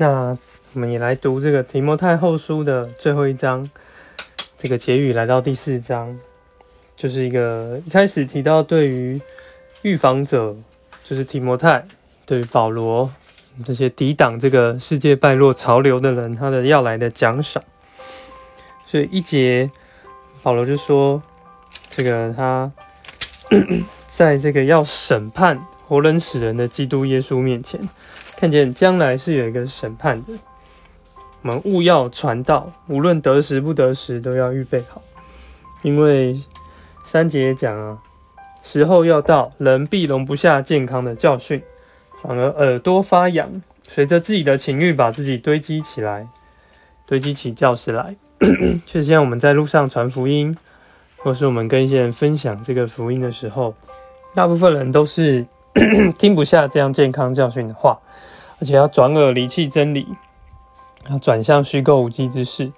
那我们也来读这个提摩太后书的最后一章，这个结语来到第四章，就是一个一开始提到对于预防者，就是提摩太，对于保罗这些抵挡这个世界败落潮流的人，他的要来的奖赏。所以一节保罗就说，这个他 在这个要审判活人死人的基督耶稣面前。看见将来是有一个审判的，我们务要传道，无论得时不得时，都要预备好。因为三节讲啊，时候要到，人必容不下健康的教训，反而耳朵发痒，随着自己的情欲把自己堆积起来，堆积起教室来。就像我们在路上传福音，或是我们跟一些人分享这个福音的时候，大部分人都是 听不下这样健康教训的话。而且要转耳离弃真理，要转向虚构无稽之事，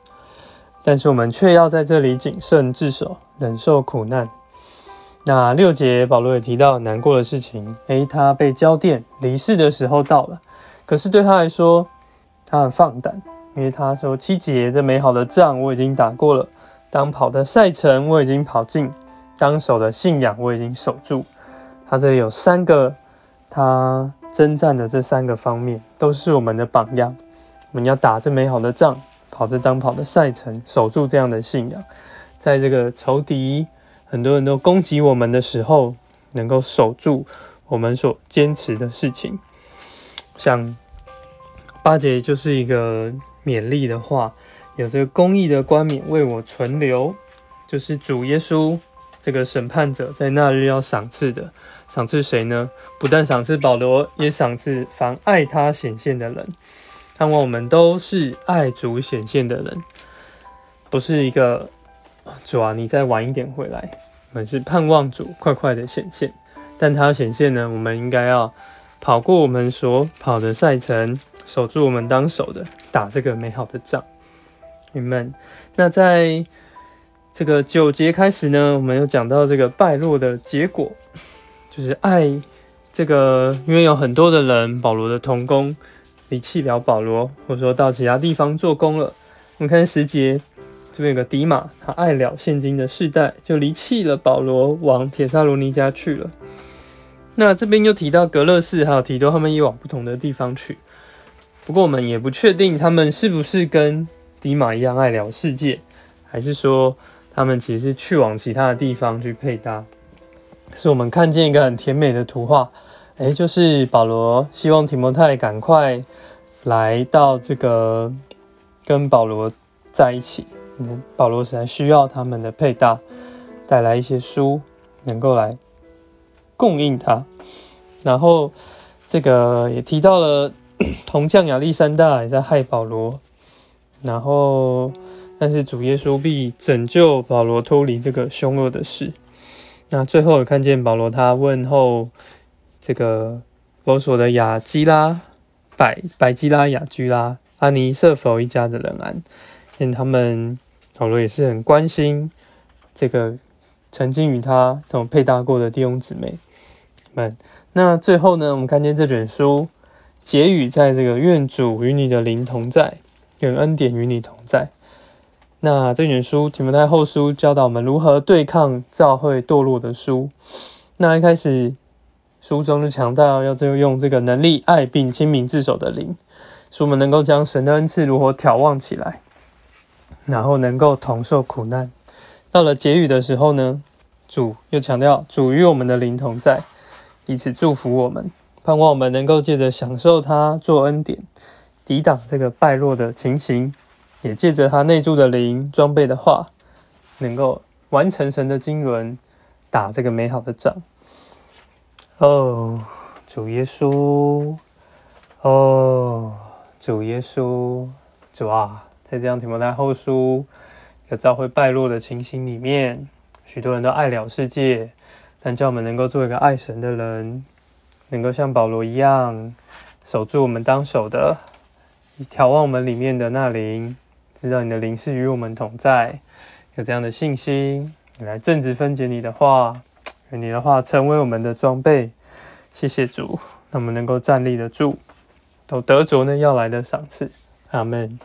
但是我们却要在这里谨慎自守，忍受苦难。那六节保罗也提到难过的事情，诶，他被交电离世的时候到了，可是对他来说，他很放胆，因为他说七节这美好的仗我已经打过了，当跑的赛程我已经跑尽，当守的信仰我已经守住。他这里有三个，他。征战的这三个方面都是我们的榜样。我们要打这美好的仗，跑这当跑的赛程，守住这样的信仰，在这个仇敌很多人都攻击我们的时候，能够守住我们所坚持的事情。像八节就是一个勉励的话，有这个公义的冠冕为我存留，就是主耶稣这个审判者在那日要赏赐的。赏赐谁呢？不但赏赐保罗，也赏赐凡爱他显现的人。盼望我们都是爱主显现的人，不是一个主啊，你再晚一点回来。我们是盼望主快快的显现，但他显现呢，我们应该要跑过我们所跑的赛程，守住我们当守的，打这个美好的仗。你们，那在这个九节开始呢，我们有讲到这个败落的结果。就是爱这个，因为有很多的人，保罗的同工离弃了保罗，或者说到其他地方做工了。我们看十节，这边有个迪马，他爱了现今的世代，就离弃了保罗，往铁萨罗尼家去了。那这边又提到格勒士，还有提多他们也往不同的地方去。不过我们也不确定他们是不是跟迪马一样爱了世界，还是说他们其实是去往其他的地方去配搭。是我们看见一个很甜美的图画，诶，就是保罗希望提摩太赶快来到这个跟保罗在一起。保罗实在需要他们的配搭，带来一些书能够来供应他。然后这个也提到了铜匠亚历山大也在害保罗，然后但是主耶稣必拯救保罗脱离这个凶恶的事。那最后有看见保罗，他问候这个罗索的雅基拉、百百基拉、雅居拉、阿尼瑟佛一家的人安，因他们保罗也是很关心这个曾经与他同配搭过的弟兄姊妹们。那最后呢，我们看见这卷书结语，在这个愿主与你的灵同在，愿恩典与你同在。那这卷书《提摩太后书》教导我们如何对抗教会堕落的书。那一开始书中就强调要就用这个能力爱并亲民自守的灵，使我们能够将神的恩赐如何眺望起来，然后能够同受苦难。到了结语的时候呢，主又强调主与我们的灵同在，以此祝福我们，盼望我们能够借着享受他做恩典，抵挡这个败落的情形。也借着他内住的灵装备的话，能够完成神的经纶，打这个美好的仗。哦，主耶稣，哦，主耶稣，主啊，在这样提摩太后书有教会败落的情形里面，许多人都爱了世界，但叫我们能够做一个爱神的人，能够像保罗一样守住我们当守的，眺望我们里面的那灵。知道你的灵是与我们同在，有这样的信心，你来正直分解你的话，你的话成为我们的装备。谢谢主，那我们能够站立得住，都得着那要来的赏赐。阿门。